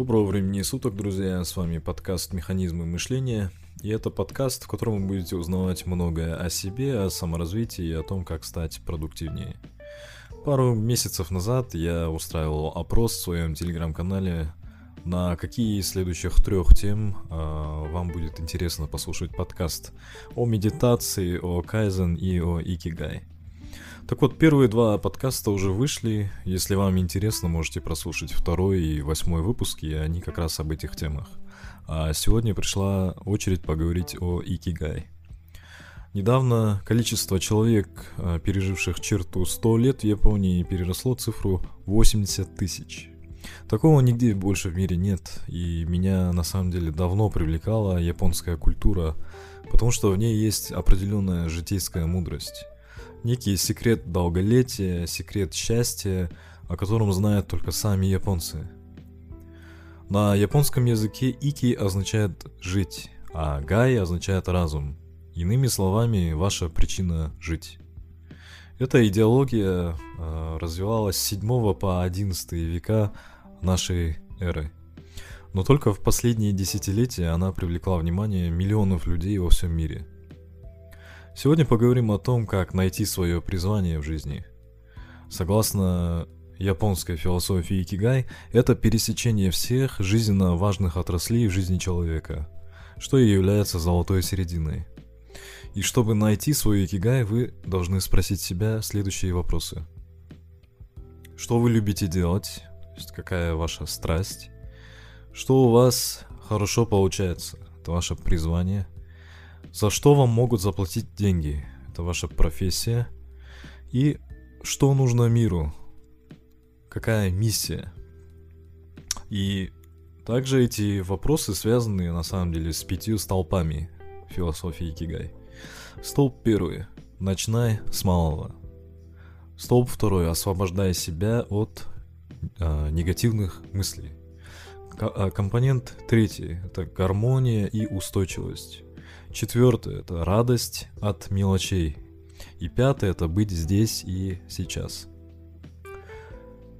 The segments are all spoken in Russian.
Доброго времени суток, друзья! С вами подкаст «Механизмы мышления». И это подкаст, в котором вы будете узнавать многое о себе, о саморазвитии и о том, как стать продуктивнее. Пару месяцев назад я устраивал опрос в своем телеграм-канале, на какие из следующих трех тем э, вам будет интересно послушать подкаст о медитации, о кайзен и о икигай. Так вот, первые два подкаста уже вышли. Если вам интересно, можете прослушать второй и восьмой выпуски, и они как раз об этих темах. А сегодня пришла очередь поговорить о икигай. Недавно количество человек, а, переживших черту 100 лет в Японии, переросло цифру 80 тысяч. Такого нигде больше в мире нет, и меня на самом деле давно привлекала японская культура, потому что в ней есть определенная житейская мудрость некий секрет долголетия, секрет счастья, о котором знают только сами японцы. На японском языке ики означает «жить», а гай означает «разум». Иными словами, ваша причина жить. Эта идеология э, развивалась с 7 по 11 века нашей эры. Но только в последние десятилетия она привлекла внимание миллионов людей во всем мире – Сегодня поговорим о том, как найти свое призвание в жизни. Согласно японской философии Икигай, это пересечение всех жизненно важных отраслей в жизни человека, что и является золотой серединой. И чтобы найти свой Икигай, вы должны спросить себя следующие вопросы. Что вы любите делать? Какая ваша страсть? Что у вас хорошо получается? Это ваше призвание – за что вам могут заплатить деньги? Это ваша профессия. И что нужно миру? Какая миссия? И также эти вопросы связаны на самом деле с пятью столпами философии Кигай. Столб первый. Начинай с малого. Столб второй. Освобождай себя от э, негативных мыслей. К- а компонент третий. Это гармония и устойчивость. Четвертое – это радость от мелочей. И пятое – это быть здесь и сейчас.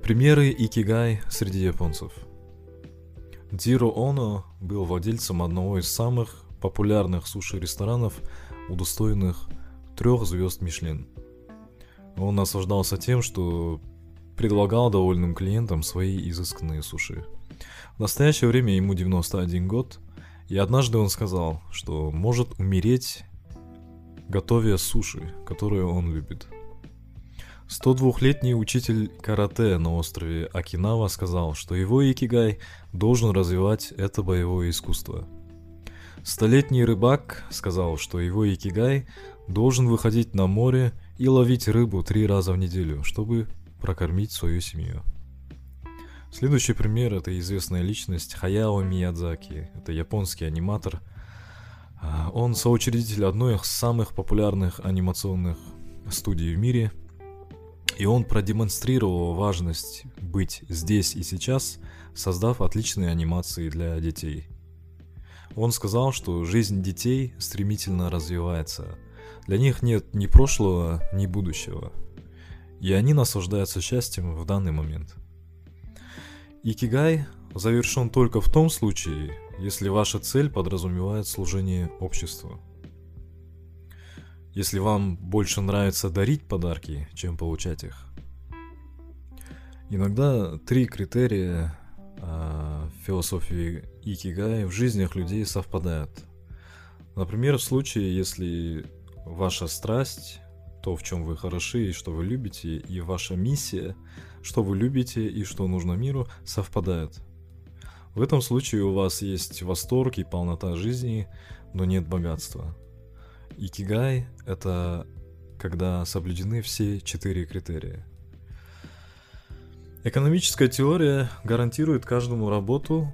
Примеры икигай среди японцев. Дзиро Оно был владельцем одного из самых популярных суши-ресторанов, удостоенных трех звезд Мишлен. Он наслаждался тем, что предлагал довольным клиентам свои изысканные суши. В настоящее время ему 91 год – и однажды он сказал, что может умереть, готовя суши, которые он любит. 102-летний учитель карате на острове Окинава сказал, что его икигай должен развивать это боевое искусство. Столетний рыбак сказал, что его икигай должен выходить на море и ловить рыбу три раза в неделю, чтобы прокормить свою семью. Следующий пример это известная личность Хаяо Миядзаки. Это японский аниматор. А, он соучредитель одной из самых популярных анимационных студий в мире. И он продемонстрировал важность быть здесь и сейчас, создав отличные анимации для детей. Он сказал, что жизнь детей стремительно развивается. Для них нет ни прошлого, ни будущего. И они наслаждаются счастьем в данный момент – Икигай завершен только в том случае, если ваша цель подразумевает служение обществу. Если вам больше нравится дарить подарки, чем получать их. Иногда три критерия э, философии Икигай в жизнях людей совпадают. Например, в случае, если ваша страсть, то, в чем вы хороши и что вы любите, и ваша миссия – что вы любите и что нужно миру, совпадают. В этом случае у вас есть восторг и полнота жизни, но нет богатства. Икигай — это когда соблюдены все четыре критерия. Экономическая теория гарантирует каждому работу,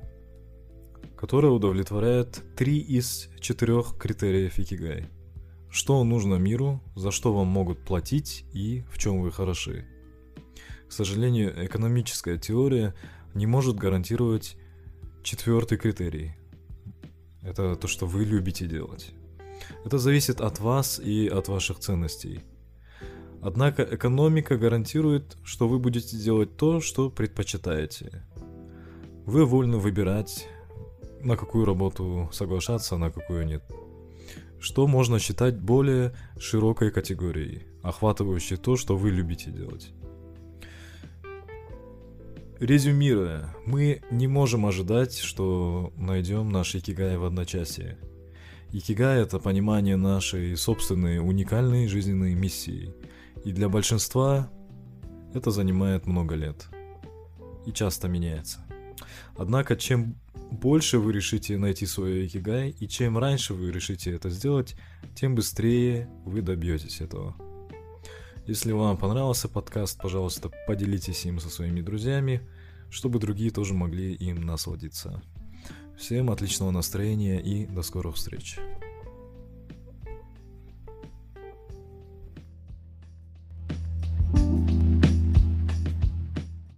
которая удовлетворяет три из четырех критериев Икигай. Что нужно миру, за что вам могут платить и в чем вы хороши. К сожалению, экономическая теория не может гарантировать четвертый критерий. Это то, что вы любите делать. Это зависит от вас и от ваших ценностей. Однако экономика гарантирует, что вы будете делать то, что предпочитаете. Вы вольны выбирать, на какую работу соглашаться, на какую нет. Что можно считать более широкой категорией, охватывающей то, что вы любите делать. Резюмируя, мы не можем ожидать, что найдем наш икигай в одночасье. Икигай — это понимание нашей собственной уникальной жизненной миссии. И для большинства это занимает много лет. И часто меняется. Однако, чем больше вы решите найти свой икигай, и чем раньше вы решите это сделать, тем быстрее вы добьетесь этого. Если вам понравился подкаст, пожалуйста, поделитесь им со своими друзьями, чтобы другие тоже могли им насладиться. Всем отличного настроения и до скорых встреч.